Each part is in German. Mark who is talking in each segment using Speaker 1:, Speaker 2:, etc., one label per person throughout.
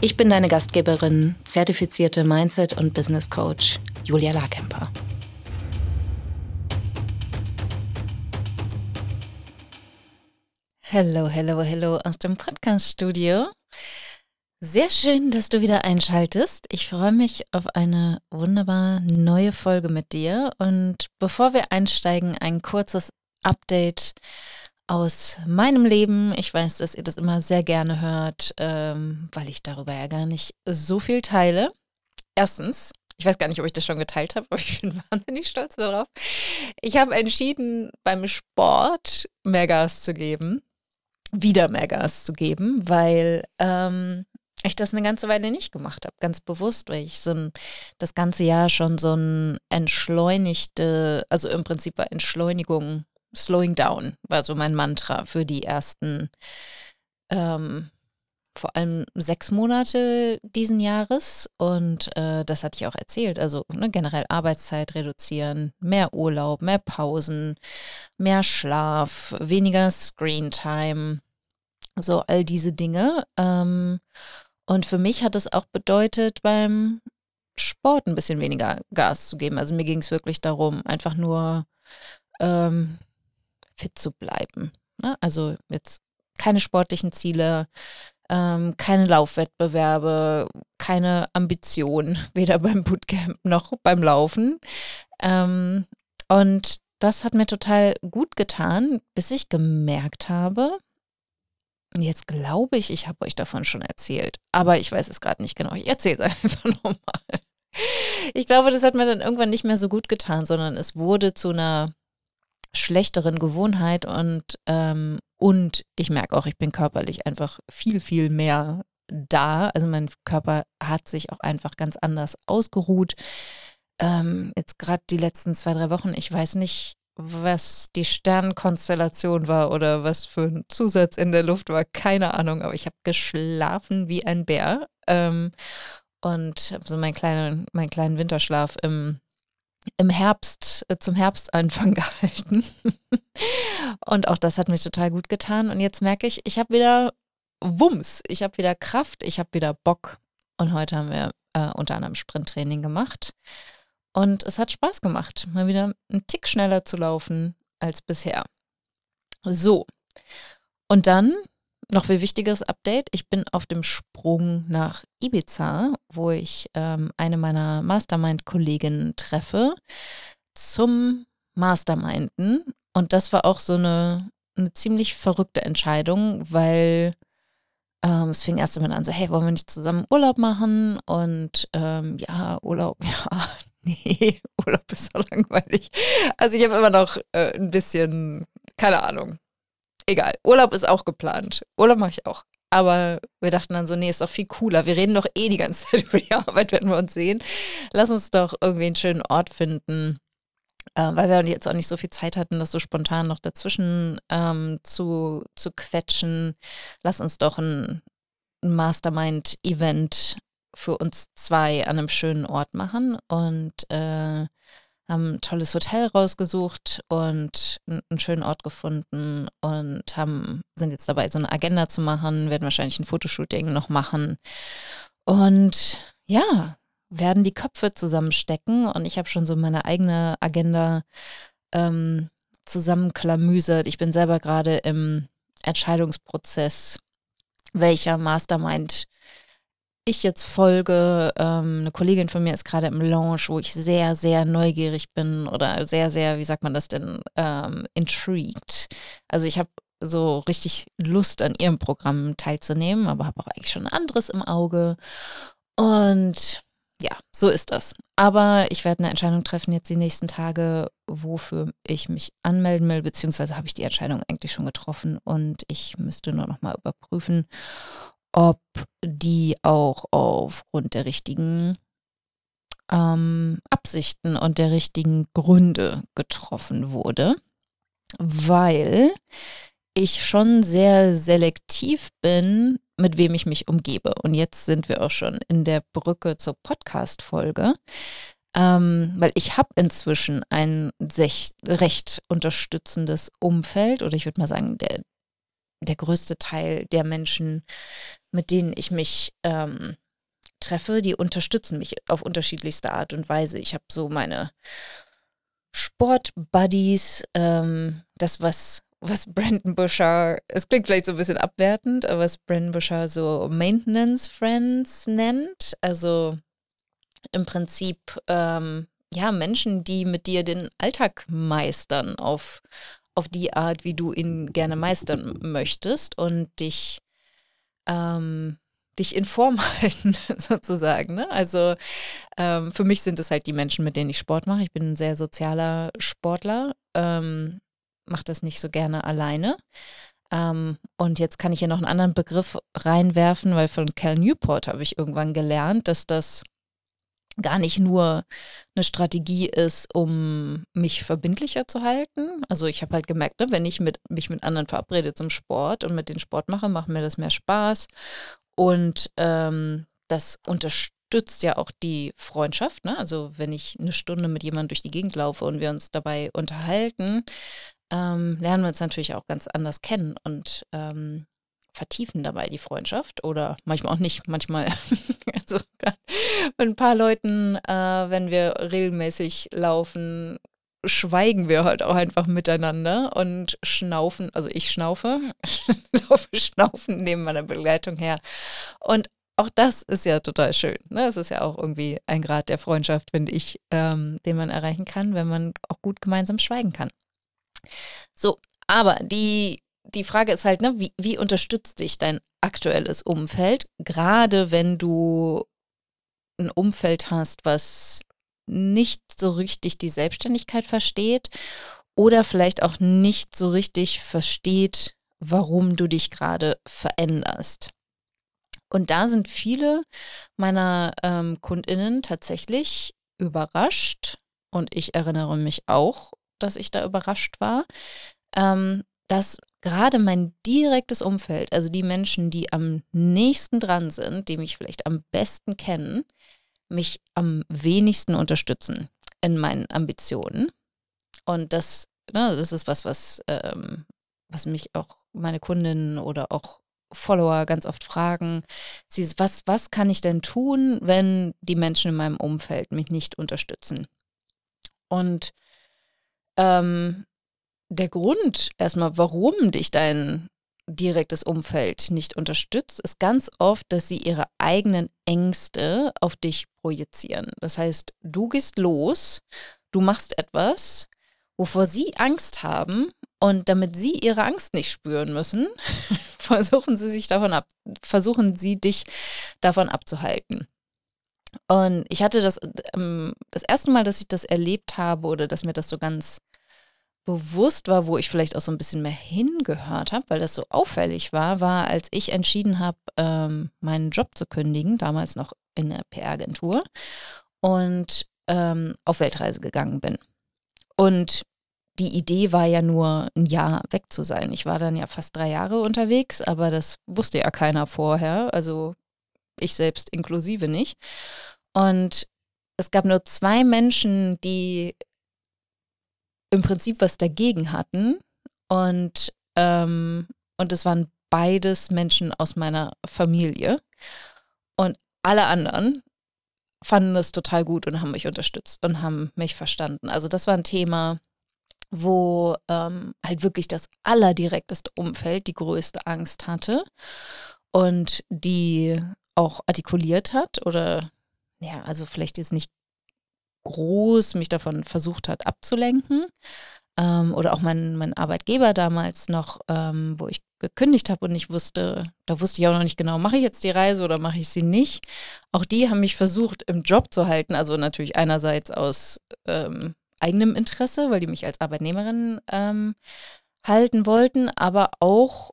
Speaker 1: Ich bin deine Gastgeberin, zertifizierte Mindset- und Business Coach Julia Larkemper. Hallo, hallo, hallo aus dem Podcast-Studio. Sehr schön, dass du wieder einschaltest. Ich freue mich auf eine wunderbar neue Folge mit dir. Und bevor wir einsteigen, ein kurzes Update aus meinem Leben. Ich weiß, dass ihr das immer sehr gerne hört, ähm, weil ich darüber ja gar nicht so viel teile. Erstens, ich weiß gar nicht, ob ich das schon geteilt habe, aber ich bin wahnsinnig stolz darauf. Ich habe entschieden, beim Sport mehr Gas zu geben, wieder mehr Gas zu geben, weil ähm, ich das eine ganze Weile nicht gemacht habe, ganz bewusst, weil ich so ein, das ganze Jahr schon so ein entschleunigte, also im Prinzip war Entschleunigung Slowing Down war so mein Mantra für die ersten ähm, vor allem sechs Monate diesen Jahres. Und äh, das hatte ich auch erzählt. Also ne, generell Arbeitszeit reduzieren, mehr Urlaub, mehr Pausen, mehr Schlaf, weniger Screentime. So all diese Dinge. Ähm, und für mich hat es auch bedeutet, beim Sport ein bisschen weniger Gas zu geben. Also mir ging es wirklich darum, einfach nur ähm, fit zu bleiben. Ne? Also jetzt keine sportlichen Ziele, ähm, keine Laufwettbewerbe, keine Ambition, weder beim Bootcamp noch beim Laufen. Ähm, und das hat mir total gut getan, bis ich gemerkt habe, jetzt glaube ich, ich habe euch davon schon erzählt, aber ich weiß es gerade nicht genau. Ich erzähle es einfach nochmal. Ich glaube, das hat mir dann irgendwann nicht mehr so gut getan, sondern es wurde zu einer schlechteren Gewohnheit und, ähm, und ich merke auch, ich bin körperlich einfach viel, viel mehr da. Also mein Körper hat sich auch einfach ganz anders ausgeruht. Ähm, jetzt gerade die letzten zwei, drei Wochen, ich weiß nicht, was die Sternkonstellation war oder was für ein Zusatz in der Luft war, keine Ahnung, aber ich habe geschlafen wie ein Bär ähm, und so meinen kleinen, meinen kleinen Winterschlaf im im Herbst, äh, zum Herbstanfang gehalten. und auch das hat mir total gut getan. Und jetzt merke ich, ich habe wieder Wumms, ich habe wieder Kraft, ich habe wieder Bock. Und heute haben wir äh, unter anderem Sprinttraining gemacht. Und es hat Spaß gemacht, mal wieder einen Tick schneller zu laufen als bisher. So. Und dann noch viel wichtigeres Update. Ich bin auf dem Sprung nach Ibiza, wo ich ähm, eine meiner Mastermind-Kolleginnen treffe zum Masterminden. Und das war auch so eine, eine ziemlich verrückte Entscheidung, weil ähm, es fing erst einmal an, so, hey, wollen wir nicht zusammen Urlaub machen? Und ähm, ja, Urlaub, ja, nee, Urlaub ist so langweilig. Also ich habe immer noch äh, ein bisschen, keine Ahnung, egal. Urlaub ist auch geplant. Urlaub mache ich auch. Aber wir dachten dann so, nee, ist doch viel cooler. Wir reden doch eh die ganze Zeit über die Arbeit, wenn wir uns sehen. Lass uns doch irgendwie einen schönen Ort finden, äh, weil wir jetzt auch nicht so viel Zeit hatten, das so spontan noch dazwischen ähm, zu, zu quetschen. Lass uns doch ein, ein Mastermind-Event für uns zwei an einem schönen Ort machen. Und äh, haben ein tolles Hotel rausgesucht und einen schönen Ort gefunden und haben, sind jetzt dabei, so eine Agenda zu machen, werden wahrscheinlich ein Fotoshooting noch machen. Und ja, werden die Köpfe zusammenstecken und ich habe schon so meine eigene Agenda ähm, zusammenklamüsert. Ich bin selber gerade im Entscheidungsprozess, welcher Mastermind ich jetzt folge. Ähm, eine Kollegin von mir ist gerade im Launch, wo ich sehr, sehr neugierig bin oder sehr, sehr, wie sagt man das denn, ähm, intrigued. Also ich habe so richtig Lust an ihrem Programm teilzunehmen, aber habe auch eigentlich schon ein anderes im Auge. Und ja, so ist das. Aber ich werde eine Entscheidung treffen jetzt die nächsten Tage, wofür ich mich anmelden will, beziehungsweise habe ich die Entscheidung eigentlich schon getroffen und ich müsste nur noch mal überprüfen, ob die auch aufgrund der richtigen ähm, Absichten und der richtigen Gründe getroffen wurde, weil ich schon sehr selektiv bin, mit wem ich mich umgebe. Und jetzt sind wir auch schon in der Brücke zur Podcast-Folge. Ähm, weil ich habe inzwischen ein recht unterstützendes Umfeld oder ich würde mal sagen, der, der größte Teil der Menschen, mit denen ich mich ähm, treffe, die unterstützen mich auf unterschiedlichste Art und Weise. Ich habe so meine Sportbuddies, ähm, das, was, was Brandon Buscher, es klingt vielleicht so ein bisschen abwertend, aber was Brandon Buscher so Maintenance Friends nennt. Also im Prinzip, ähm, ja, Menschen, die mit dir den Alltag meistern auf, auf die Art, wie du ihn gerne meistern möchtest und dich ähm, dich in Form halten, sozusagen. Ne? Also ähm, für mich sind es halt die Menschen, mit denen ich Sport mache. Ich bin ein sehr sozialer Sportler, ähm, mache das nicht so gerne alleine. Ähm, und jetzt kann ich hier noch einen anderen Begriff reinwerfen, weil von Cal Newport habe ich irgendwann gelernt, dass das gar nicht nur eine Strategie ist, um mich verbindlicher zu halten. Also ich habe halt gemerkt, ne, wenn ich mit, mich mit anderen verabrede zum Sport und mit den Sport mache, macht mir das mehr Spaß. Und ähm, das unterstützt ja auch die Freundschaft. Ne? Also wenn ich eine Stunde mit jemandem durch die Gegend laufe und wir uns dabei unterhalten, ähm, lernen wir uns natürlich auch ganz anders kennen und ähm, vertiefen dabei die Freundschaft oder manchmal auch nicht. Manchmal, also mit ein paar Leuten, äh, wenn wir regelmäßig laufen, schweigen wir halt auch einfach miteinander und schnaufen, also ich schnaufe, laufe schnaufen neben meiner Begleitung her. Und auch das ist ja total schön. Ne? Es ist ja auch irgendwie ein Grad der Freundschaft, finde ich, ähm, den man erreichen kann, wenn man auch gut gemeinsam schweigen kann. So, aber die, die Frage ist halt, ne, wie, wie unterstützt dich dein aktuelles Umfeld, gerade wenn du ein Umfeld hast, was nicht so richtig die Selbstständigkeit versteht oder vielleicht auch nicht so richtig versteht, warum du dich gerade veränderst. Und da sind viele meiner ähm, Kundinnen tatsächlich überrascht und ich erinnere mich auch, dass ich da überrascht war, ähm, dass gerade mein direktes Umfeld, also die Menschen, die am nächsten dran sind, die mich vielleicht am besten kennen, mich am wenigsten unterstützen in meinen Ambitionen. Und das, ne, das ist was, was, ähm, was mich auch meine Kundinnen oder auch Follower ganz oft fragen. Sie, was, was kann ich denn tun, wenn die Menschen in meinem Umfeld mich nicht unterstützen? Und ähm, der Grund erstmal, warum dich dein direktes Umfeld nicht unterstützt, ist ganz oft, dass sie ihre eigenen Ängste auf dich projizieren. Das heißt, du gehst los, du machst etwas, wovor sie Angst haben und damit sie ihre Angst nicht spüren müssen, versuchen sie sich davon ab, versuchen sie dich davon abzuhalten. Und ich hatte das ähm, das erste Mal, dass ich das erlebt habe oder dass mir das so ganz bewusst war, wo ich vielleicht auch so ein bisschen mehr hingehört habe, weil das so auffällig war, war, als ich entschieden habe, ähm, meinen Job zu kündigen, damals noch in der PR-Agentur und ähm, auf Weltreise gegangen bin. Und die Idee war ja nur, ein Jahr weg zu sein. Ich war dann ja fast drei Jahre unterwegs, aber das wusste ja keiner vorher, also ich selbst inklusive nicht. Und es gab nur zwei Menschen, die im Prinzip was dagegen hatten. Und, ähm, und es waren beides Menschen aus meiner Familie. Und alle anderen fanden das total gut und haben mich unterstützt und haben mich verstanden. Also das war ein Thema, wo ähm, halt wirklich das allerdirekteste Umfeld die größte Angst hatte und die auch artikuliert hat oder ja, also vielleicht jetzt nicht groß mich davon versucht hat abzulenken. Ähm, oder auch mein, mein Arbeitgeber damals noch, ähm, wo ich gekündigt habe und ich wusste, da wusste ich auch noch nicht genau, mache ich jetzt die Reise oder mache ich sie nicht. Auch die haben mich versucht im Job zu halten, also natürlich einerseits aus ähm, eigenem Interesse, weil die mich als Arbeitnehmerin ähm, halten wollten, aber auch,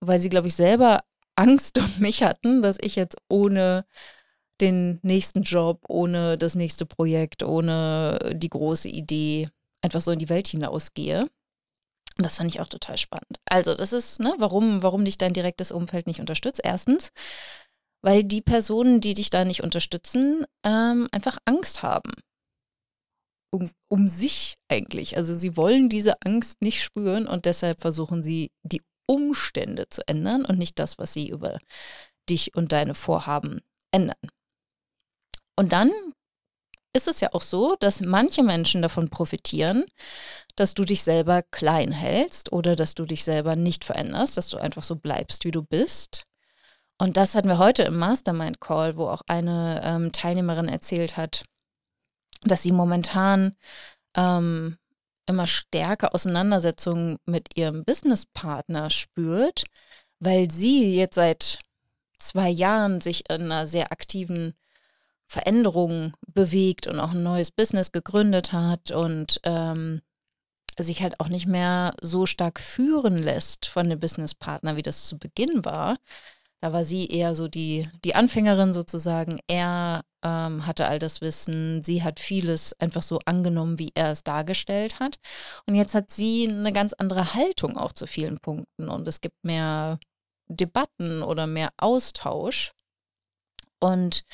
Speaker 1: weil sie, glaube ich, selber Angst um mich hatten, dass ich jetzt ohne den nächsten Job, ohne das nächste Projekt, ohne die große Idee einfach so in die Welt hinausgehe. Und das fand ich auch total spannend. Also, das ist, ne, warum, warum dich dein direktes Umfeld nicht unterstützt. Erstens, weil die Personen, die dich da nicht unterstützen, ähm, einfach Angst haben. Um, um sich eigentlich. Also sie wollen diese Angst nicht spüren und deshalb versuchen sie, die Umstände zu ändern und nicht das, was sie über dich und deine Vorhaben ändern. Und dann ist es ja auch so, dass manche Menschen davon profitieren, dass du dich selber klein hältst oder dass du dich selber nicht veränderst, dass du einfach so bleibst, wie du bist. Und das hatten wir heute im Mastermind Call, wo auch eine ähm, Teilnehmerin erzählt hat, dass sie momentan ähm, immer stärker Auseinandersetzungen mit ihrem Businesspartner spürt, weil sie jetzt seit zwei Jahren sich in einer sehr aktiven Veränderung bewegt und auch ein neues Business gegründet hat und ähm, sich halt auch nicht mehr so stark führen lässt von dem Businesspartner, wie das zu Beginn war. Da war sie eher so die, die Anfängerin sozusagen. Er ähm, hatte all das Wissen. Sie hat vieles einfach so angenommen, wie er es dargestellt hat. Und jetzt hat sie eine ganz andere Haltung auch zu vielen Punkten. Und es gibt mehr Debatten oder mehr Austausch. Und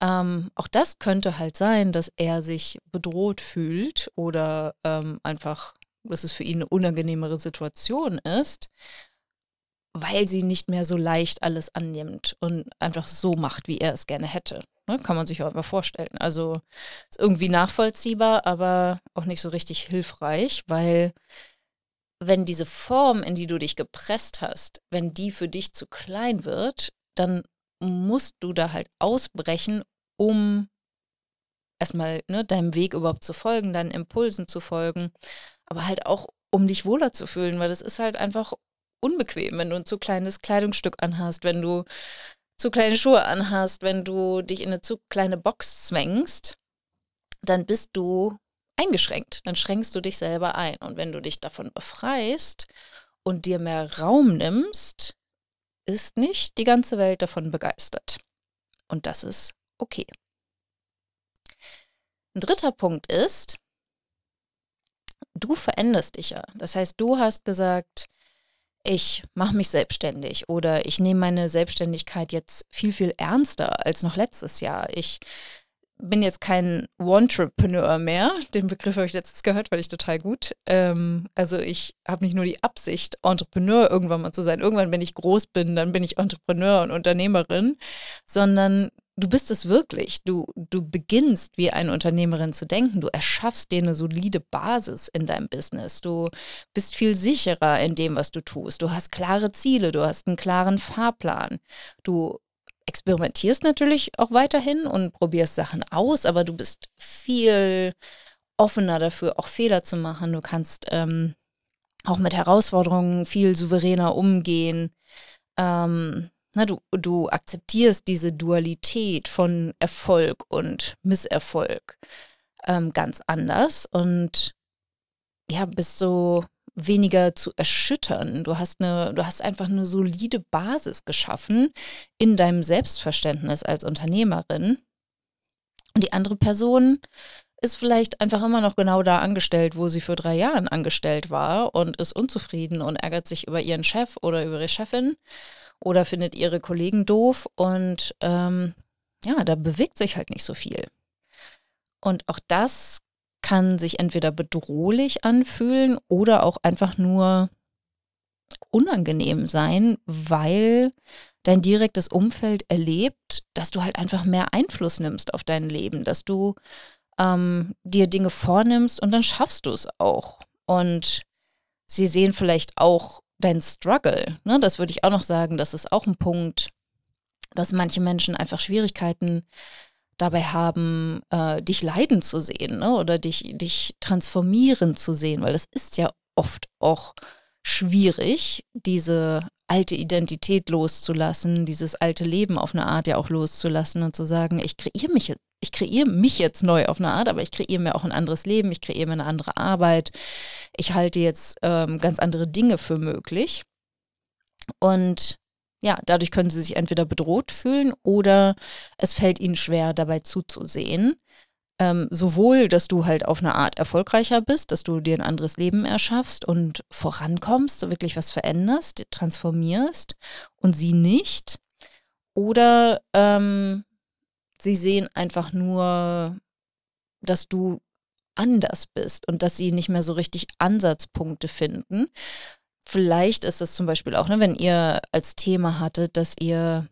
Speaker 1: ähm, auch das könnte halt sein, dass er sich bedroht fühlt oder ähm, einfach, dass es für ihn eine unangenehmere Situation ist weil sie nicht mehr so leicht alles annimmt und einfach so macht, wie er es gerne hätte. Ne? Kann man sich auch einfach vorstellen. Also ist irgendwie nachvollziehbar, aber auch nicht so richtig hilfreich, weil wenn diese Form, in die du dich gepresst hast, wenn die für dich zu klein wird, dann musst du da halt ausbrechen, um erstmal ne, deinem Weg überhaupt zu folgen, deinen Impulsen zu folgen, aber halt auch um dich wohler zu fühlen, weil das ist halt einfach unbequem, wenn du ein zu kleines Kleidungsstück anhast, wenn du zu kleine Schuhe anhast, wenn du dich in eine zu kleine Box zwängst, dann bist du eingeschränkt. Dann schränkst du dich selber ein. Und wenn du dich davon befreist und dir mehr Raum nimmst, ist nicht die ganze Welt davon begeistert. Und das ist okay. Ein dritter Punkt ist, du veränderst dich ja. Das heißt, du hast gesagt, ich mache mich selbstständig oder ich nehme meine Selbstständigkeit jetzt viel, viel ernster als noch letztes Jahr. Ich bin jetzt kein Entrepreneur mehr. Den Begriff habe ich letztens gehört, weil ich total gut. Ähm, also ich habe nicht nur die Absicht, Entrepreneur irgendwann mal zu sein. Irgendwann, wenn ich groß bin, dann bin ich Entrepreneur und Unternehmerin, sondern du bist es wirklich. Du, du beginnst wie eine Unternehmerin zu denken. Du erschaffst dir eine solide Basis in deinem Business. Du bist viel sicherer in dem, was du tust. Du hast klare Ziele, du hast einen klaren Fahrplan. Du experimentierst natürlich auch weiterhin und probierst Sachen aus, aber du bist viel offener dafür, auch Fehler zu machen. Du kannst ähm, auch mit Herausforderungen viel souveräner umgehen. Ähm, na, du, du akzeptierst diese Dualität von Erfolg und Misserfolg ähm, ganz anders und ja, bist so weniger zu erschüttern. Du hast eine, du hast einfach eine solide Basis geschaffen in deinem Selbstverständnis als Unternehmerin. Und die andere Person ist vielleicht einfach immer noch genau da angestellt, wo sie vor drei Jahren angestellt war und ist unzufrieden und ärgert sich über ihren Chef oder über ihre Chefin oder findet ihre Kollegen doof und ähm, ja, da bewegt sich halt nicht so viel. Und auch das kann sich entweder bedrohlich anfühlen oder auch einfach nur unangenehm sein, weil dein direktes Umfeld erlebt, dass du halt einfach mehr Einfluss nimmst auf dein Leben, dass du ähm, dir Dinge vornimmst und dann schaffst du es auch. Und sie sehen vielleicht auch dein Struggle. Ne? Das würde ich auch noch sagen, das ist auch ein Punkt, dass manche Menschen einfach Schwierigkeiten dabei haben, äh, dich leiden zu sehen ne? oder dich, dich transformieren zu sehen, weil das ist ja oft auch schwierig, diese alte Identität loszulassen, dieses alte Leben auf eine Art ja auch loszulassen und zu sagen, ich kreiere mich, ich kreiere mich jetzt neu auf eine Art, aber ich kreiere mir auch ein anderes Leben, ich kreiere mir eine andere Arbeit, ich halte jetzt ähm, ganz andere Dinge für möglich. Und ja, dadurch können sie sich entweder bedroht fühlen oder es fällt ihnen schwer, dabei zuzusehen. Ähm, sowohl, dass du halt auf eine Art erfolgreicher bist, dass du dir ein anderes Leben erschaffst und vorankommst, wirklich was veränderst, transformierst und sie nicht. Oder ähm, sie sehen einfach nur, dass du anders bist und dass sie nicht mehr so richtig Ansatzpunkte finden. Vielleicht ist es zum Beispiel auch, ne, wenn ihr als Thema hattet, dass ihr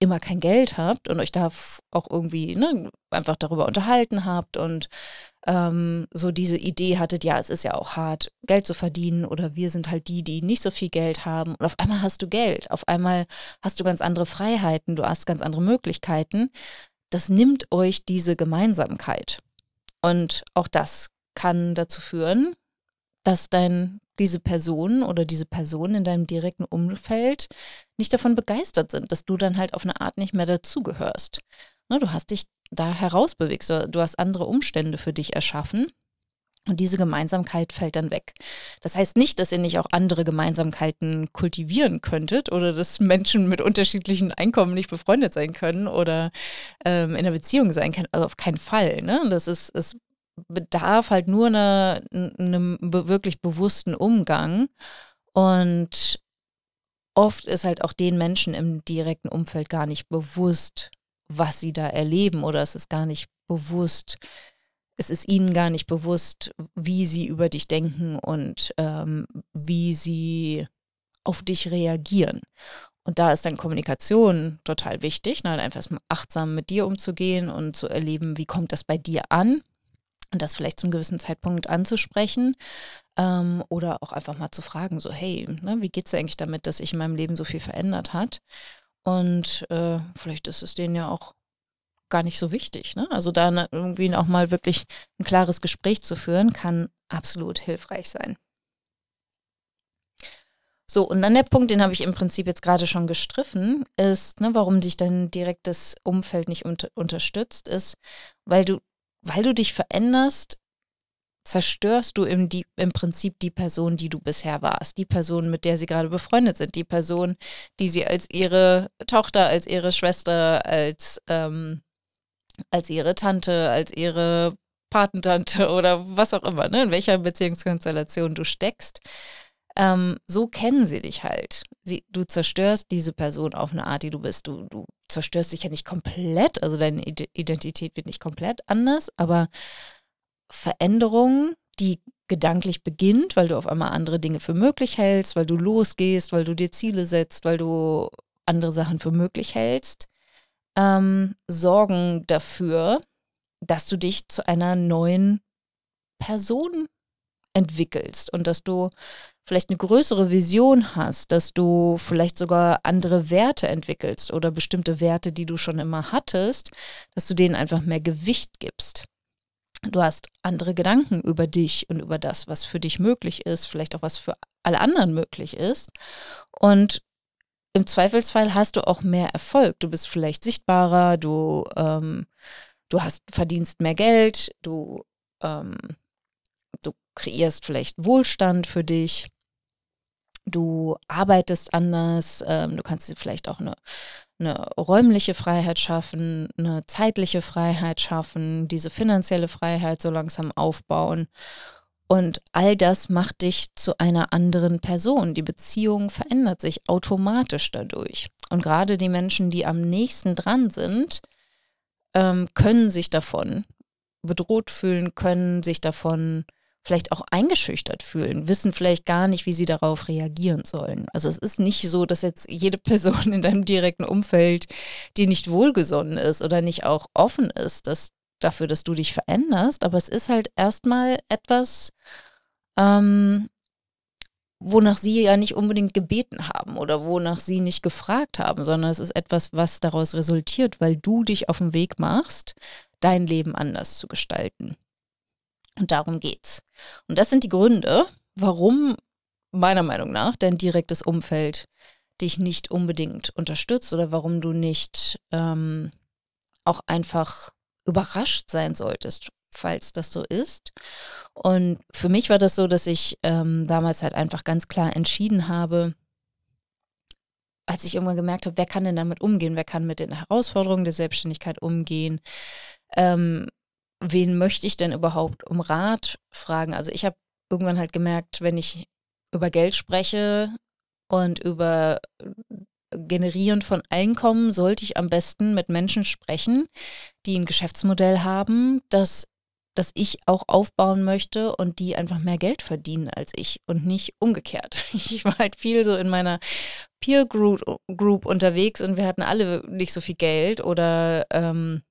Speaker 1: immer kein Geld habt und euch da auch irgendwie ne, einfach darüber unterhalten habt und ähm, so diese Idee hattet, ja, es ist ja auch hart, Geld zu verdienen oder wir sind halt die, die nicht so viel Geld haben und auf einmal hast du Geld, auf einmal hast du ganz andere Freiheiten, du hast ganz andere Möglichkeiten. Das nimmt euch diese Gemeinsamkeit. Und auch das kann dazu führen, dass dein diese Person oder diese Person in deinem direkten Umfeld nicht davon begeistert sind, dass du dann halt auf eine Art nicht mehr dazugehörst. Ne, du hast dich da herausbewegt, du hast andere Umstände für dich erschaffen und diese Gemeinsamkeit fällt dann weg. Das heißt nicht, dass ihr nicht auch andere Gemeinsamkeiten kultivieren könntet oder dass Menschen mit unterschiedlichen Einkommen nicht befreundet sein können oder ähm, in einer Beziehung sein können. Also auf keinen Fall. Ne? Das ist, es bedarf halt nur einer, einem wirklich bewussten Umgang. Und oft ist halt auch den Menschen im direkten Umfeld gar nicht bewusst, was sie da erleben oder es ist gar nicht bewusst, es ist ihnen gar nicht bewusst, wie sie über dich denken und ähm, wie sie auf dich reagieren. Und da ist dann Kommunikation total wichtig, ne? einfach mal achtsam mit dir umzugehen und zu erleben, wie kommt das bei dir an und das vielleicht zum gewissen Zeitpunkt anzusprechen ähm, oder auch einfach mal zu fragen, so hey, ne, wie geht es eigentlich damit, dass sich in meinem Leben so viel verändert hat? Und äh, vielleicht ist es denen ja auch gar nicht so wichtig. Ne? Also da ne, irgendwie auch mal wirklich ein klares Gespräch zu führen, kann absolut hilfreich sein. So, und dann der Punkt, den habe ich im Prinzip jetzt gerade schon gestriffen, ist, ne, warum dich dein direktes Umfeld nicht unter unterstützt, ist, weil du weil du dich veränderst, zerstörst du im, die, im Prinzip die Person, die du bisher warst, die Person, mit der sie gerade befreundet sind, die Person, die sie als ihre Tochter, als ihre Schwester, als, ähm, als ihre Tante, als ihre Patentante oder was auch immer, ne, in welcher Beziehungskonstellation du steckst. Ähm, so kennen sie dich halt. Sie, du zerstörst diese Person auf eine Art, die du bist. Du, du zerstörst dich ja nicht komplett, also deine Identität wird nicht komplett anders, aber Veränderung, die gedanklich beginnt, weil du auf einmal andere Dinge für möglich hältst, weil du losgehst, weil du dir Ziele setzt, weil du andere Sachen für möglich hältst, ähm, sorgen dafür, dass du dich zu einer neuen Person entwickelst und dass du vielleicht eine größere Vision hast, dass du vielleicht sogar andere Werte entwickelst oder bestimmte Werte, die du schon immer hattest, dass du denen einfach mehr Gewicht gibst. Du hast andere Gedanken über dich und über das, was für dich möglich ist, vielleicht auch was für alle anderen möglich ist. Und im Zweifelsfall hast du auch mehr Erfolg. Du bist vielleicht sichtbarer, du, ähm, du hast, verdienst mehr Geld, du ähm, Du kreierst vielleicht Wohlstand für dich. Du arbeitest anders. Ähm, du kannst dir vielleicht auch eine, eine räumliche Freiheit schaffen, eine zeitliche Freiheit schaffen, diese finanzielle Freiheit so langsam aufbauen. Und all das macht dich zu einer anderen Person. Die Beziehung verändert sich automatisch dadurch. Und gerade die Menschen, die am nächsten dran sind, ähm, können sich davon bedroht fühlen, können sich davon vielleicht auch eingeschüchtert fühlen, wissen vielleicht gar nicht, wie sie darauf reagieren sollen. Also es ist nicht so, dass jetzt jede Person in deinem direkten Umfeld, die nicht wohlgesonnen ist oder nicht auch offen ist, dass, dafür, dass du dich veränderst, aber es ist halt erstmal etwas, ähm, wonach sie ja nicht unbedingt gebeten haben oder wonach sie nicht gefragt haben, sondern es ist etwas, was daraus resultiert, weil du dich auf den Weg machst, dein Leben anders zu gestalten. Und darum geht's. Und das sind die Gründe, warum meiner Meinung nach dein direktes Umfeld dich nicht unbedingt unterstützt oder warum du nicht ähm, auch einfach überrascht sein solltest, falls das so ist. Und für mich war das so, dass ich ähm, damals halt einfach ganz klar entschieden habe, als ich irgendwann gemerkt habe, wer kann denn damit umgehen, wer kann mit den Herausforderungen der Selbstständigkeit umgehen, ähm, wen möchte ich denn überhaupt um Rat fragen? Also ich habe irgendwann halt gemerkt, wenn ich über Geld spreche und über Generieren von Einkommen, sollte ich am besten mit Menschen sprechen, die ein Geschäftsmodell haben, das das ich auch aufbauen möchte und die einfach mehr Geld verdienen als ich und nicht umgekehrt. Ich war halt viel so in meiner Peer Group, Group unterwegs und wir hatten alle nicht so viel Geld oder ähm,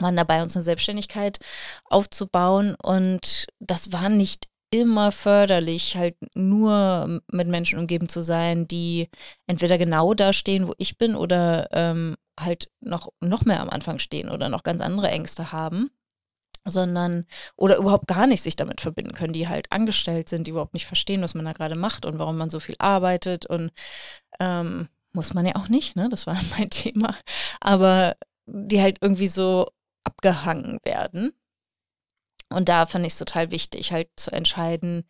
Speaker 1: waren dabei, uns eine Selbstständigkeit aufzubauen und das war nicht immer förderlich, halt nur mit Menschen umgeben zu sein, die entweder genau da stehen, wo ich bin, oder ähm, halt noch, noch mehr am Anfang stehen oder noch ganz andere Ängste haben sondern oder überhaupt gar nicht sich damit verbinden können, die halt angestellt sind, die überhaupt nicht verstehen, was man da gerade macht und warum man so viel arbeitet und ähm, muss man ja auch nicht, ne? Das war mein Thema. Aber die halt irgendwie so abgehangen werden. Und da fand ich es total wichtig, halt zu entscheiden,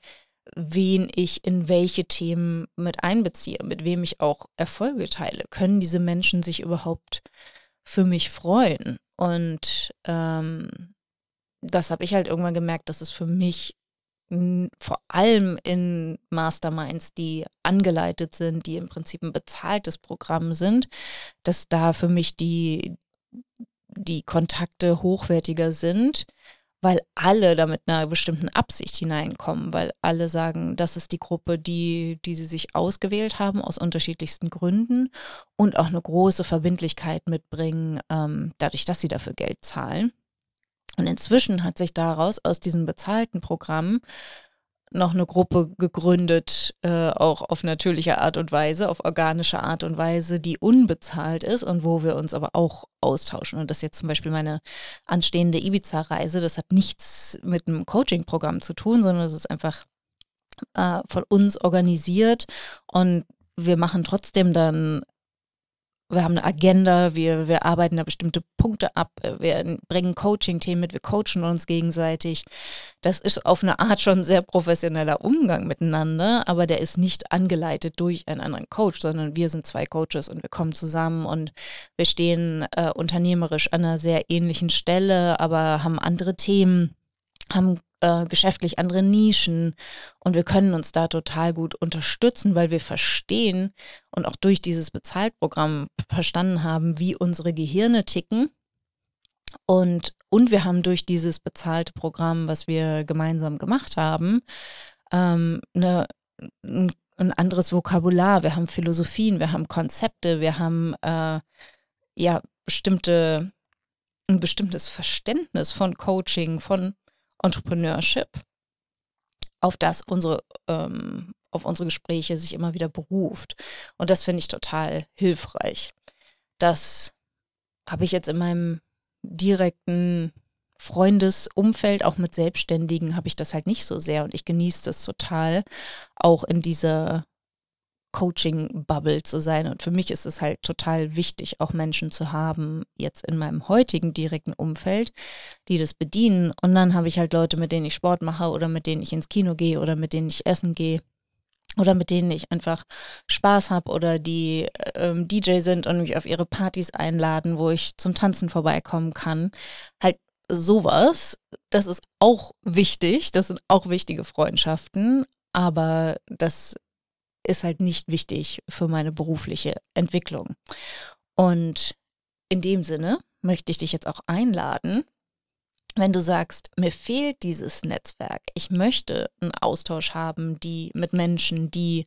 Speaker 1: wen ich in welche Themen mit einbeziehe, mit wem ich auch Erfolge teile. Können diese Menschen sich überhaupt für mich freuen? Und ähm, das habe ich halt irgendwann gemerkt, dass es für mich vor allem in Masterminds, die angeleitet sind, die im Prinzip ein bezahltes Programm sind, dass da für mich die, die Kontakte hochwertiger sind, weil alle da mit einer bestimmten Absicht hineinkommen, weil alle sagen, das ist die Gruppe, die, die sie sich ausgewählt haben aus unterschiedlichsten Gründen und auch eine große Verbindlichkeit mitbringen, ähm, dadurch, dass sie dafür Geld zahlen. Und inzwischen hat sich daraus aus diesem bezahlten Programm noch eine Gruppe gegründet, äh, auch auf natürliche Art und Weise, auf organische Art und Weise, die unbezahlt ist und wo wir uns aber auch austauschen. Und das ist jetzt zum Beispiel meine anstehende Ibiza-Reise. Das hat nichts mit einem Coaching-Programm zu tun, sondern es ist einfach äh, von uns organisiert und wir machen trotzdem dann wir haben eine Agenda, wir, wir arbeiten da bestimmte Punkte ab, wir bringen Coaching-Themen mit, wir coachen uns gegenseitig. Das ist auf eine Art schon sehr professioneller Umgang miteinander, aber der ist nicht angeleitet durch einen anderen Coach, sondern wir sind zwei Coaches und wir kommen zusammen und wir stehen äh, unternehmerisch an einer sehr ähnlichen Stelle, aber haben andere Themen, haben äh, geschäftlich andere Nischen und wir können uns da total gut unterstützen, weil wir verstehen und auch durch dieses Bezahltprogramm verstanden haben, wie unsere Gehirne ticken. Und, und wir haben durch dieses bezahlte Programm, was wir gemeinsam gemacht haben, ähm, eine, ein, ein anderes Vokabular, wir haben Philosophien, wir haben Konzepte, wir haben äh, ja bestimmte ein bestimmtes Verständnis von Coaching, von Entrepreneurship, auf das unsere, ähm, auf unsere Gespräche sich immer wieder beruft. Und das finde ich total hilfreich. Das habe ich jetzt in meinem direkten Freundesumfeld, auch mit Selbstständigen, habe ich das halt nicht so sehr und ich genieße das total, auch in dieser Coaching-Bubble zu sein. Und für mich ist es halt total wichtig, auch Menschen zu haben, jetzt in meinem heutigen direkten Umfeld, die das bedienen. Und dann habe ich halt Leute, mit denen ich Sport mache oder mit denen ich ins Kino gehe oder mit denen ich essen gehe oder mit denen ich einfach Spaß habe oder die ähm, DJ sind und mich auf ihre Partys einladen, wo ich zum Tanzen vorbeikommen kann. Halt sowas, das ist auch wichtig, das sind auch wichtige Freundschaften, aber das ist halt nicht wichtig für meine berufliche Entwicklung. Und in dem Sinne möchte ich dich jetzt auch einladen, wenn du sagst, mir fehlt dieses Netzwerk, ich möchte einen Austausch haben, die mit Menschen, die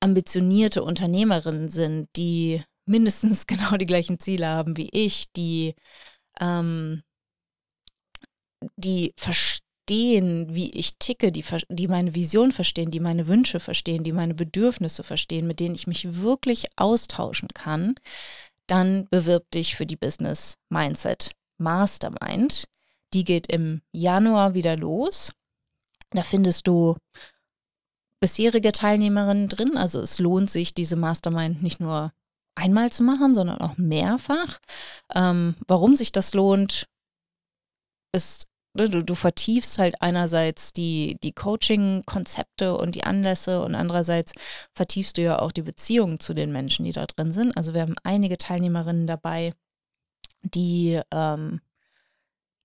Speaker 1: ambitionierte Unternehmerinnen sind, die mindestens genau die gleichen Ziele haben wie ich, die, ähm, die verstehen, verstehen, wie ich ticke, die, die meine Vision verstehen, die meine Wünsche verstehen, die meine Bedürfnisse verstehen, mit denen ich mich wirklich austauschen kann, dann bewirb dich für die Business Mindset Mastermind. Die geht im Januar wieder los. Da findest du bisherige Teilnehmerinnen drin. Also es lohnt sich, diese Mastermind nicht nur einmal zu machen, sondern auch mehrfach. Ähm, warum sich das lohnt, ist du, du vertiefst halt einerseits die, die Coaching-Konzepte und die Anlässe und andererseits vertiefst du ja auch die Beziehungen zu den Menschen, die da drin sind. Also wir haben einige Teilnehmerinnen dabei, die ähm,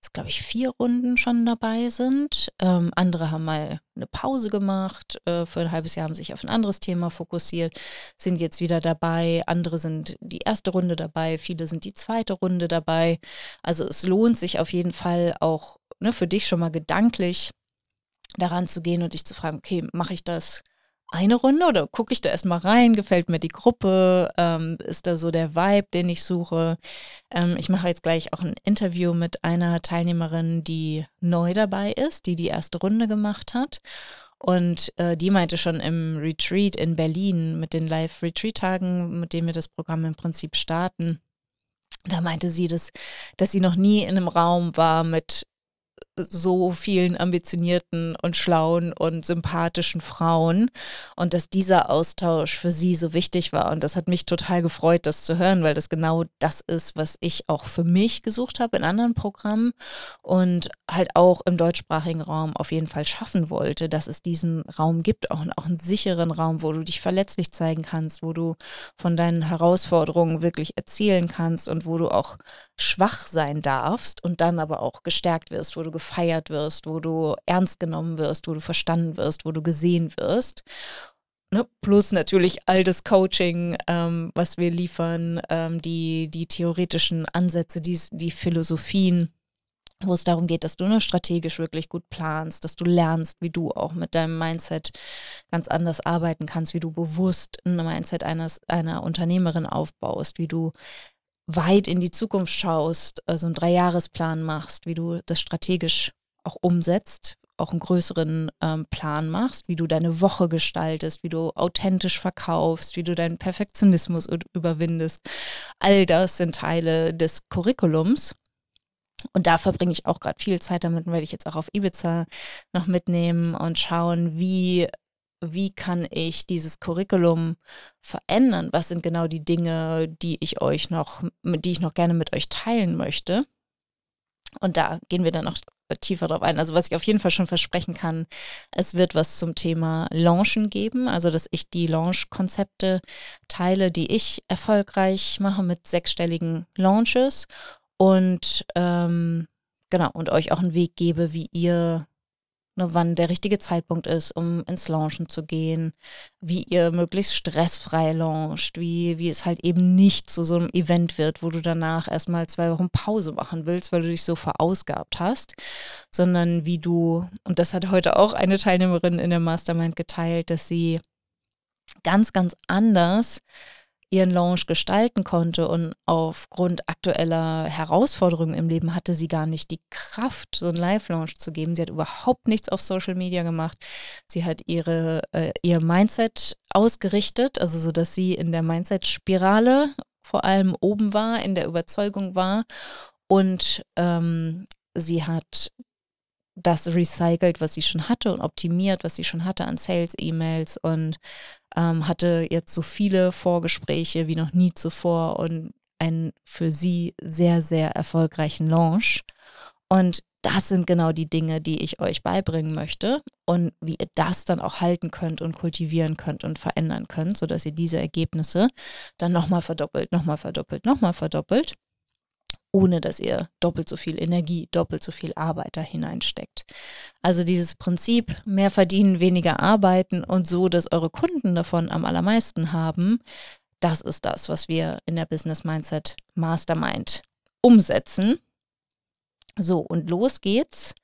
Speaker 1: jetzt, glaube ich, vier Runden schon dabei sind. Ähm, andere haben mal eine Pause gemacht, äh, für ein halbes Jahr haben sich auf ein anderes Thema fokussiert, sind jetzt wieder dabei. Andere sind die erste Runde dabei, viele sind die zweite Runde dabei. Also es lohnt sich auf jeden Fall auch ne, für dich schon mal gedanklich daran zu gehen und dich zu fragen, okay, mache ich das eine Runde oder gucke ich da erstmal rein? Gefällt mir die Gruppe? Ähm, ist da so der Vibe, den ich suche? Ähm, ich mache jetzt gleich auch ein Interview mit einer Teilnehmerin, die neu dabei ist, die die erste Runde gemacht hat. Und äh, die meinte schon im Retreat in Berlin mit den Live-Retreat-Tagen, mit denen wir das Programm im Prinzip starten, da meinte sie, dass, dass sie noch nie in einem Raum war mit so vielen ambitionierten und schlauen und sympathischen Frauen und dass dieser Austausch für sie so wichtig war. Und das hat mich total gefreut, das zu hören, weil das genau das ist, was ich auch für mich gesucht habe in anderen Programmen und halt auch im deutschsprachigen Raum auf jeden Fall schaffen wollte, dass es diesen Raum gibt, auch, auch einen sicheren Raum, wo du dich verletzlich zeigen kannst, wo du von deinen Herausforderungen wirklich erzählen kannst und wo du auch schwach sein darfst und dann aber auch gestärkt wirst, wo du gefeiert wirst, wo du ernst genommen wirst, wo du verstanden wirst, wo du gesehen wirst. Ne? Plus natürlich all das Coaching, ähm, was wir liefern, ähm, die, die theoretischen Ansätze, die, die Philosophien, wo es darum geht, dass du nur strategisch wirklich gut planst, dass du lernst, wie du auch mit deinem Mindset ganz anders arbeiten kannst, wie du bewusst ein Mindset eines, einer Unternehmerin aufbaust, wie du weit in die Zukunft schaust, also einen Dreijahresplan machst, wie du das strategisch auch umsetzt, auch einen größeren ähm, Plan machst, wie du deine Woche gestaltest, wie du authentisch verkaufst, wie du deinen Perfektionismus überwindest. All das sind Teile des Curriculums. Und da verbringe ich auch gerade viel Zeit damit, werde ich jetzt auch auf Ibiza noch mitnehmen und schauen, wie wie kann ich dieses Curriculum verändern? Was sind genau die Dinge, die ich euch noch, die ich noch gerne mit euch teilen möchte? Und da gehen wir dann noch tiefer drauf ein. Also was ich auf jeden Fall schon versprechen kann, es wird was zum Thema Launchen geben, also dass ich die Launch-Konzepte teile, die ich erfolgreich mache mit sechsstelligen Launches und ähm, genau und euch auch einen Weg gebe, wie ihr ne, wann der richtige Zeitpunkt ist, um ins Launchen zu gehen, wie ihr möglichst stressfrei launcht, wie, wie es halt eben nicht zu so einem Event wird, wo du danach erstmal zwei Wochen Pause machen willst, weil du dich so verausgabt hast, sondern wie du, und das hat heute auch eine Teilnehmerin in der Mastermind geteilt, dass sie ganz, ganz anders ihren Launch gestalten konnte und aufgrund aktueller Herausforderungen im Leben hatte sie gar nicht die Kraft, so einen Live-Launch zu geben. Sie hat überhaupt nichts auf Social Media gemacht. Sie hat ihre, äh, ihr Mindset ausgerichtet, also so, dass sie in der Mindset-Spirale vor allem oben war, in der Überzeugung war und ähm, sie hat das recycelt, was sie schon hatte und optimiert, was sie schon hatte an Sales-E-Mails und ähm, hatte jetzt so viele Vorgespräche wie noch nie zuvor und einen für sie sehr, sehr erfolgreichen Launch. Und das sind genau die Dinge, die ich euch beibringen möchte und wie ihr das dann auch halten könnt und kultivieren könnt und verändern könnt, sodass ihr diese Ergebnisse dann nochmal verdoppelt, nochmal verdoppelt, nochmal verdoppelt ohne dass ihr doppelt so viel Energie, doppelt so viel Arbeit da hineinsteckt. Also dieses Prinzip, mehr verdienen, weniger arbeiten und so, dass eure Kunden davon am allermeisten haben, das ist das, was wir in der Business Mindset Mastermind umsetzen. So, und los geht's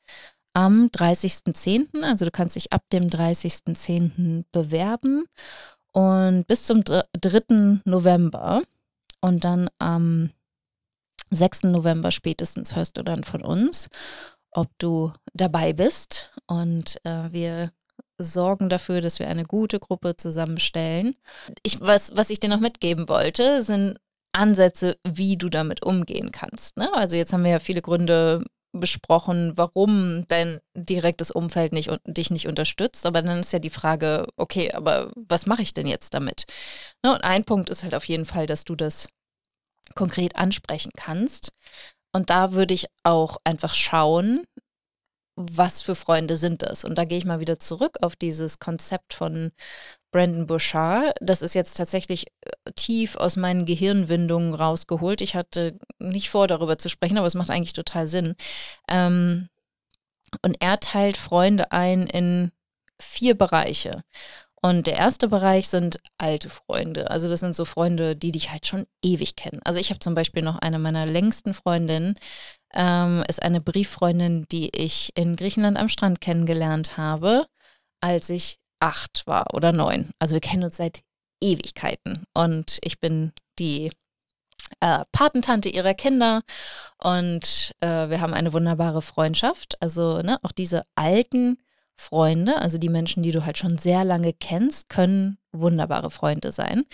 Speaker 1: am 30.10. Also du kannst dich ab dem 30.10. bewerben und bis zum 3. November und dann am 6. November spätestens hörst du dann von uns, ob du dabei bist. Und äh, wir sorgen dafür, dass wir eine gute Gruppe zusammenstellen. Ich, was, was ich dir noch mitgeben wollte, sind Ansätze, wie du damit umgehen kannst. Ne? Also jetzt haben wir ja viele Gründe besprochen, warum dein direktes Umfeld nicht, dich nicht unterstützt. Aber dann ist ja die Frage, okay, aber was mache ich denn jetzt damit? Ne? Und ein Punkt ist halt auf jeden Fall, dass du das konkret ansprechen kannst. Und da würde ich auch einfach schauen, was für Freunde sind das? Und da gehe ich mal wieder zurück auf dieses Konzept von Brandon Bouchard. Das ist jetzt tatsächlich äh, tief aus meinen Gehirnwindungen rausgeholt. Ich hatte nicht vor, darüber zu sprechen, aber es macht eigentlich total Sinn. Ähm, und er teilt Freunde ein in vier Bereiche. Und der erste Bereich sind alte Freunde. Also das sind so Freunde, die dich halt schon ewig kennen. Also ich habe zum Beispiel noch eine meiner längsten Freundinnen, ähm, ist eine Brieffreundin, die ich in Griechenland am Strand kennengelernt habe, als ich acht war oder neun. Also wir kennen uns seit Ewigkeiten. Und ich bin die äh, Patentante ihrer Kinder und äh, wir haben eine wunderbare Freundschaft. Also ne, auch diese alten Freunde, also die Menschen, die du halt schon sehr lange kennst, können wunderbare Freunde sein.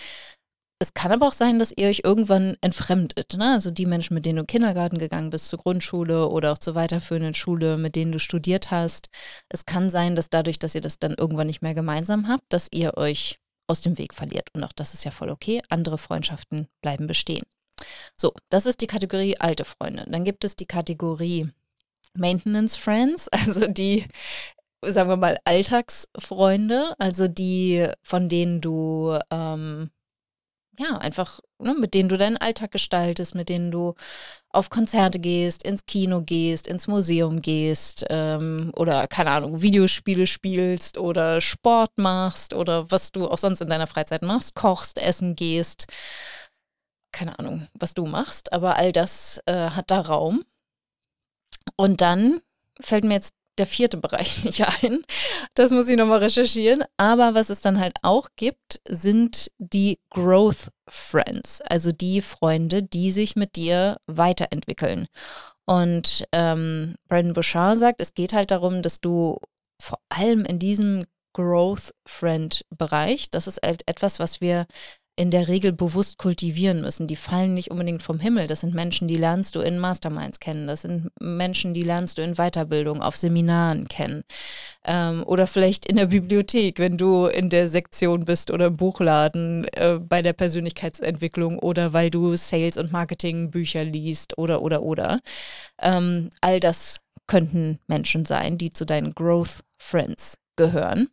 Speaker 1: Es kann aber auch sein, dass ihr euch irgendwann entfremdet. Ne? Also die Menschen, mit denen du in Kindergarten gegangen bist, zur Grundschule oder auch zur weiterführenden Schule, mit denen du studiert hast. Es kann sein, dass dadurch, dass ihr das dann irgendwann nicht mehr gemeinsam habt, dass ihr euch aus dem Weg verliert. Und auch das ist ja voll okay. Andere Freundschaften bleiben bestehen. So, das ist die Kategorie alte Freunde. Dann gibt es die Kategorie Maintenance Friends, also die, sagen wir mal, Alltagsfreunde, also die, von denen du ähm, ja, einfach, ne, mit denen du deinen Alltag gestaltest, mit denen du auf Konzerte gehst, ins Kino gehst, ins Museum gehst ähm, oder, keine Ahnung, Videospiele spielst oder Sport machst oder was du auch sonst in deiner Freizeit machst, kochst, essen gehst. Keine Ahnung, was du machst, aber all das äh, hat da Raum. Und dann fällt mir jetzt der vierte Bereich nicht ein. Das muss ich nochmal recherchieren. Aber was es dann halt auch gibt, sind die Growth Friends, also die Freunde, die sich mit dir weiterentwickeln. Und ähm, Brandon Bouchard sagt, es geht halt darum, dass du vor allem in diesem Growth Friend Bereich, das ist halt etwas, was wir in der Regel bewusst kultivieren müssen. Die fallen nicht unbedingt vom Himmel. Das sind Menschen, die lernst du in Masterminds kennen. Das sind Menschen, die lernst du in Weiterbildung, auf Seminaren kennen. Ähm, oder vielleicht in der Bibliothek, wenn du in der Sektion bist oder im Buchladen äh, bei der Persönlichkeitsentwicklung oder weil du Sales- und Marketing-Bücher liest oder, oder, oder. Ähm, all das könnten Menschen sein, die zu deinen Growth Friends gehören.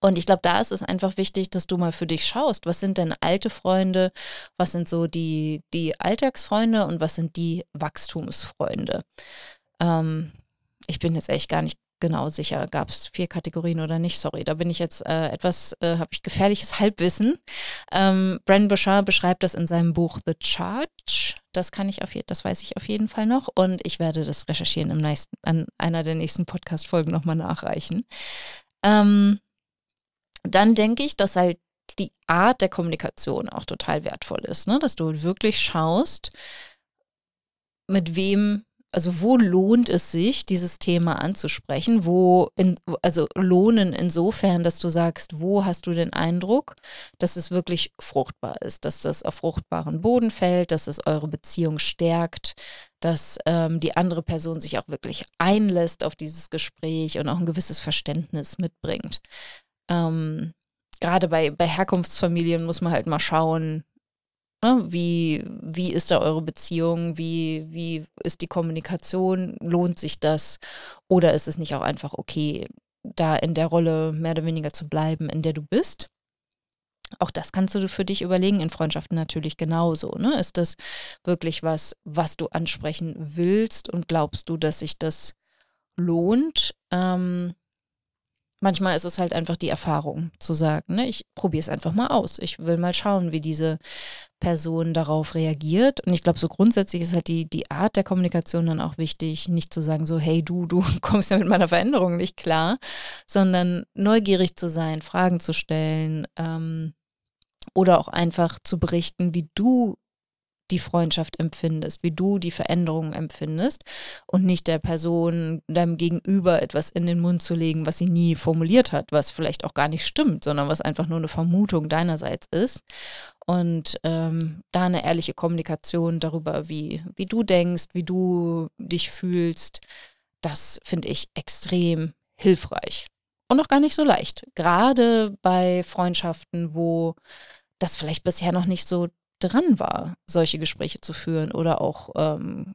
Speaker 1: Und ich glaube, da ist es einfach wichtig, dass du mal für dich schaust, was sind denn alte Freunde, was sind so die, die Alltagsfreunde und was sind die Wachstumsfreunde. Ähm, ich bin jetzt echt gar nicht genau sicher, gab es vier Kategorien oder nicht. Sorry, da bin ich jetzt äh, etwas, äh, habe ich gefährliches Halbwissen. Ähm, Brandon Bouchard beschreibt das in seinem Buch The Charge. Das kann ich auf jeden, das weiß ich auf jeden Fall noch und ich werde das recherchieren im nächsten, an einer der nächsten Podcast-Folgen nochmal nachreichen. Ähm, dann denke ich, dass halt die Art der Kommunikation auch total wertvoll ist, ne? dass du wirklich schaust, mit wem, also wo lohnt es sich, dieses Thema anzusprechen, wo, in, also lohnen insofern, dass du sagst, wo hast du den Eindruck, dass es wirklich fruchtbar ist, dass das auf fruchtbaren Boden fällt, dass es eure Beziehung stärkt, dass ähm, die andere Person sich auch wirklich einlässt auf dieses Gespräch und auch ein gewisses Verständnis mitbringt. Ähm, Gerade bei, bei Herkunftsfamilien muss man halt mal schauen, ne, wie, wie ist da eure Beziehung, wie, wie ist die Kommunikation, lohnt sich das oder ist es nicht auch einfach okay, da in der Rolle mehr oder weniger zu bleiben, in der du bist? Auch das kannst du für dich überlegen, in Freundschaften natürlich genauso. Ne? Ist das wirklich was, was du ansprechen willst und glaubst du, dass sich das lohnt? Ähm, manchmal ist es halt einfach die Erfahrung zu sagen, ne, ich probiere es einfach mal aus. Ich will mal schauen, wie diese Person darauf reagiert. Und ich glaube, so grundsätzlich ist halt die, die Art der Kommunikation dann auch wichtig, nicht zu sagen, so, hey du, du kommst ja mit meiner Veränderung nicht klar, sondern neugierig zu sein, Fragen zu stellen ähm, oder auch einfach zu berichten, wie du die Freundschaft empfindest, wie du die Veränderungen empfindest und nicht der Person, deinem Gegenüber etwas in den Mund zu legen, was sie nie formuliert hat, was vielleicht auch gar nicht stimmt, sondern was einfach nur eine Vermutung deinerseits ist. Und ähm, da eine ehrliche Kommunikation darüber, wie, wie du denkst, wie du dich fühlst, das finde ich extrem hilfreich. Und auch gar nicht so leicht. Gerade bei Freundschaften, wo das vielleicht bisher noch nicht so dran war, solche Gespräche zu führen oder auch ähm,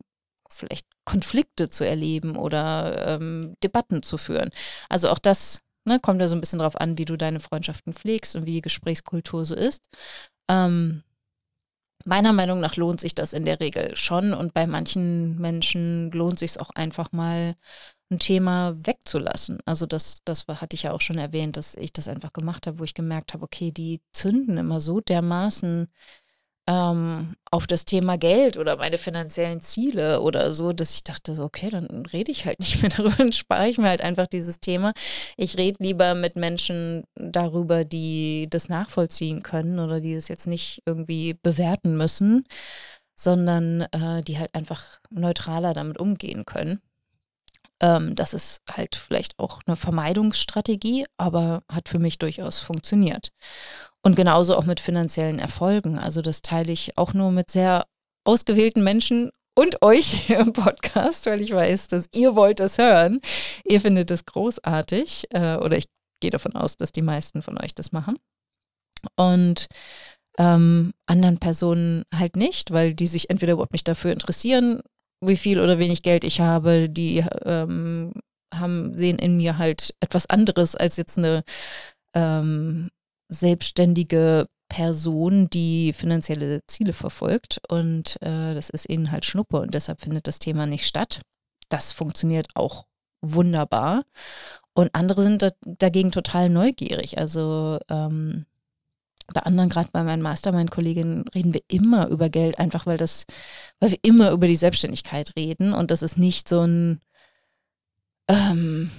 Speaker 1: vielleicht Konflikte zu erleben oder ähm, Debatten zu führen. Also auch das ne, kommt ja so ein bisschen darauf an, wie du deine Freundschaften pflegst und wie die Gesprächskultur so ist. Ähm, meiner Meinung nach lohnt sich das in der Regel schon und bei manchen Menschen lohnt sich es auch einfach mal ein Thema wegzulassen. Also das, das hatte ich ja auch schon erwähnt, dass ich das einfach gemacht habe, wo ich gemerkt habe, okay, die zünden immer so dermaßen ähm, auf das Thema Geld oder meine finanziellen Ziele oder so, dass ich dachte, okay, dann rede ich halt nicht mehr darüber, dann spare ich mir halt einfach dieses Thema. Ich rede lieber mit Menschen darüber, die das nachvollziehen können oder die das jetzt nicht irgendwie bewerten müssen, sondern äh, die halt einfach neutraler damit umgehen können. Ähm, das ist halt vielleicht auch eine Vermeidungsstrategie, aber hat für mich durchaus funktioniert. Und genauso auch mit finanziellen Erfolgen. Also das teile ich auch nur mit sehr ausgewählten Menschen und euch im Podcast, weil ich weiß, dass ihr wollt es hören. Ihr findet es großartig äh, oder ich gehe davon aus, dass die meisten von euch das machen. Und ähm, anderen Personen halt nicht, weil die sich entweder überhaupt nicht dafür interessieren wie viel oder wenig Geld ich habe, die ähm, haben, sehen in mir halt etwas anderes als jetzt eine ähm, selbstständige Person, die finanzielle Ziele verfolgt. Und äh, das ist ihnen halt Schnuppe und deshalb findet das Thema nicht statt. Das funktioniert auch wunderbar. Und andere sind da, dagegen total neugierig. Also ähm, bei anderen, gerade bei meinen Mastermind-Kolleginnen, reden wir immer über Geld, einfach weil das, weil wir immer über die Selbstständigkeit reden und das ist nicht so ein, ähm,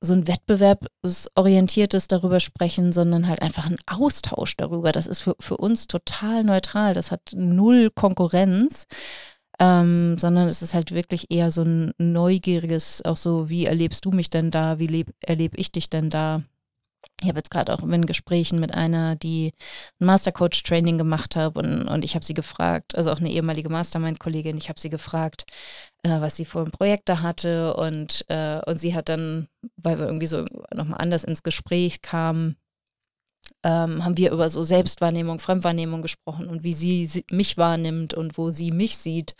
Speaker 1: so ein wettbewerbsorientiertes darüber sprechen, sondern halt einfach ein Austausch darüber. Das ist für, für uns total neutral. Das hat null Konkurrenz, ähm, sondern es ist halt wirklich eher so ein neugieriges, auch so, wie erlebst du mich denn da? Wie erlebe ich dich denn da? Ich habe jetzt gerade auch in Gesprächen mit einer, die ein Mastercoach-Training gemacht hat und, und ich habe sie gefragt, also auch eine ehemalige Mastermind-Kollegin, ich habe sie gefragt, äh, was sie für Projekte hatte und, äh, und sie hat dann, weil wir irgendwie so nochmal anders ins Gespräch kamen, ähm, haben wir über so Selbstwahrnehmung, Fremdwahrnehmung gesprochen und wie sie, sie mich wahrnimmt und wo sie mich sieht.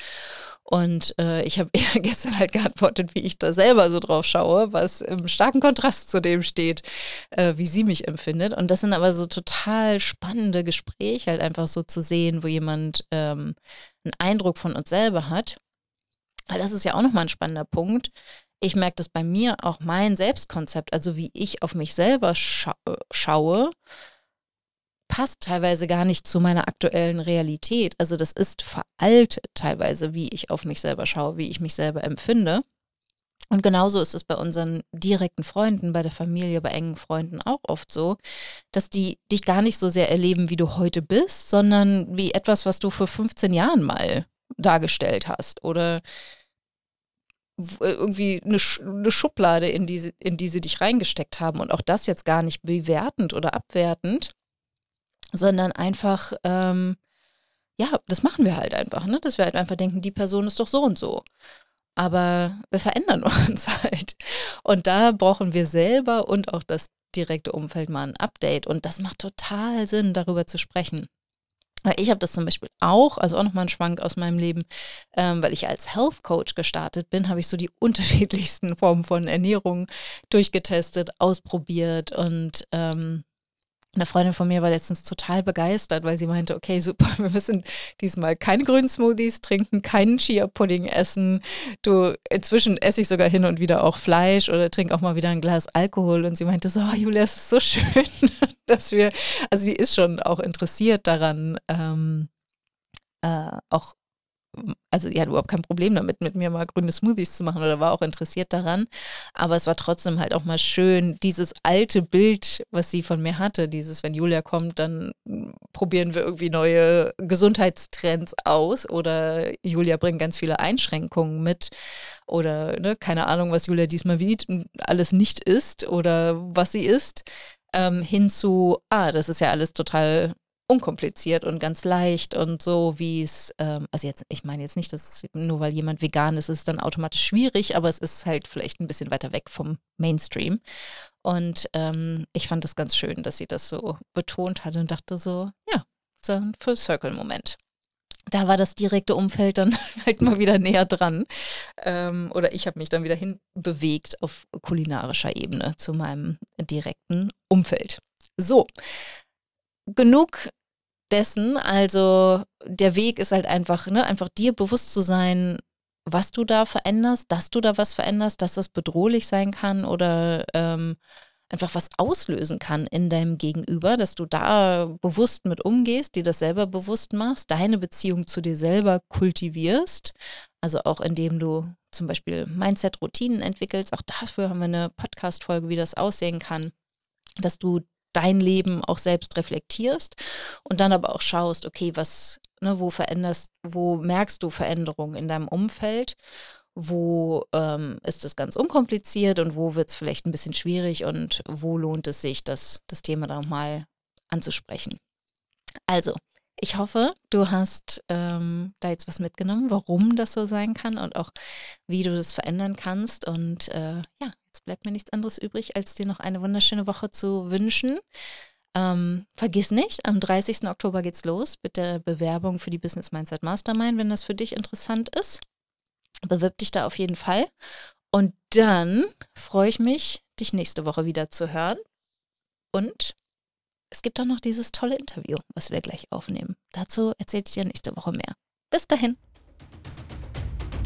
Speaker 1: Und äh, ich habe ihr gestern halt geantwortet, wie ich da selber so drauf schaue, was im starken Kontrast zu dem steht, äh, wie sie mich empfindet. Und das sind aber so total spannende Gespräche, halt einfach so zu sehen, wo jemand ähm, einen Eindruck von uns selber hat. Weil das ist ja auch nochmal ein spannender Punkt. Ich merke das bei mir auch mein Selbstkonzept, also wie ich auf mich selber scha schaue, passt teilweise gar nicht zu meiner aktuellen Realität. Also das ist veraltet teilweise, wie ich auf mich selber schaue, wie ich mich selber empfinde. Und genauso ist es bei unseren direkten Freunden, bei der Familie, bei engen Freunden auch oft so, dass die dich gar nicht so sehr erleben, wie du heute bist, sondern wie etwas, was du vor 15 Jahren mal dargestellt hast oder irgendwie eine, eine Schublade, in die, in die sie dich reingesteckt haben. Und auch das jetzt gar nicht bewertend oder abwertend, sondern einfach, ähm, ja, das machen wir halt einfach, ne? Dass wir halt einfach denken, die Person ist doch so und so. Aber wir verändern uns halt. Und da brauchen wir selber und auch das direkte Umfeld mal ein Update. Und das macht total Sinn, darüber zu sprechen. Weil ich habe das zum Beispiel auch, also auch nochmal ein Schwank aus meinem Leben, ähm, weil ich als Health Coach gestartet bin, habe ich so die unterschiedlichsten Formen von Ernährung durchgetestet, ausprobiert und ähm, eine Freundin von mir war letztens total begeistert, weil sie meinte, okay, super, wir müssen diesmal keine grünen Smoothies trinken, keinen Chia-Pudding essen. Du, inzwischen esse ich sogar hin und wieder auch Fleisch oder trinke auch mal wieder ein Glas Alkohol. Und sie meinte so, oh, Julia, es ist so schön, dass wir, also sie ist schon auch interessiert daran, ähm, äh, auch also ja, überhaupt kein Problem damit, mit mir mal grüne Smoothies zu machen oder war auch interessiert daran. Aber es war trotzdem halt auch mal schön, dieses alte Bild, was sie von mir hatte, dieses, wenn Julia kommt, dann probieren wir irgendwie neue Gesundheitstrends aus oder Julia bringt ganz viele Einschränkungen mit oder ne, keine Ahnung, was Julia diesmal wie alles nicht isst oder was sie isst. Ähm, hin zu, ah, das ist ja alles total unkompliziert und ganz leicht und so, wie es, ähm, also jetzt, ich meine jetzt nicht, dass nur weil jemand vegan ist, ist es dann automatisch schwierig, aber es ist halt vielleicht ein bisschen weiter weg vom Mainstream. Und ähm, ich fand das ganz schön, dass sie das so betont hat und dachte so, ja, so ein Full Circle-Moment. da war das direkte Umfeld dann halt mal wieder näher dran. Ähm, oder ich habe mich dann wieder hinbewegt auf kulinarischer Ebene zu meinem direkten Umfeld. So, genug dessen. Also der Weg ist halt einfach, ne, einfach dir bewusst zu sein, was du da veränderst, dass du da was veränderst, dass das bedrohlich sein kann oder ähm, einfach was auslösen kann in deinem Gegenüber, dass du da bewusst mit umgehst, dir das selber bewusst machst, deine Beziehung zu dir selber kultivierst. Also auch indem du zum Beispiel Mindset-Routinen entwickelst. Auch dafür haben wir eine Podcast-Folge, wie das aussehen kann, dass du dein Leben auch selbst reflektierst und dann aber auch schaust, okay, was, ne, wo veränderst, wo merkst du Veränderungen in deinem Umfeld wo ähm, ist es ganz unkompliziert und wo wird es vielleicht ein bisschen schwierig und wo lohnt es sich, das, das Thema da mal anzusprechen. Also, ich hoffe, du hast ähm, da jetzt was mitgenommen, warum das so sein kann und auch wie du das verändern kannst. Und äh, ja, jetzt bleibt mir nichts anderes übrig, als dir noch eine wunderschöne Woche zu wünschen. Ähm, vergiss nicht, am 30. Oktober geht's los mit der Bewerbung für die Business Mindset Mastermind, wenn das für dich interessant ist. Bewirb dich da auf jeden Fall. Und dann freue ich mich, dich nächste Woche wieder zu hören. Und es gibt auch noch dieses tolle Interview, was wir gleich aufnehmen. Dazu erzähle ich dir nächste Woche mehr. Bis dahin.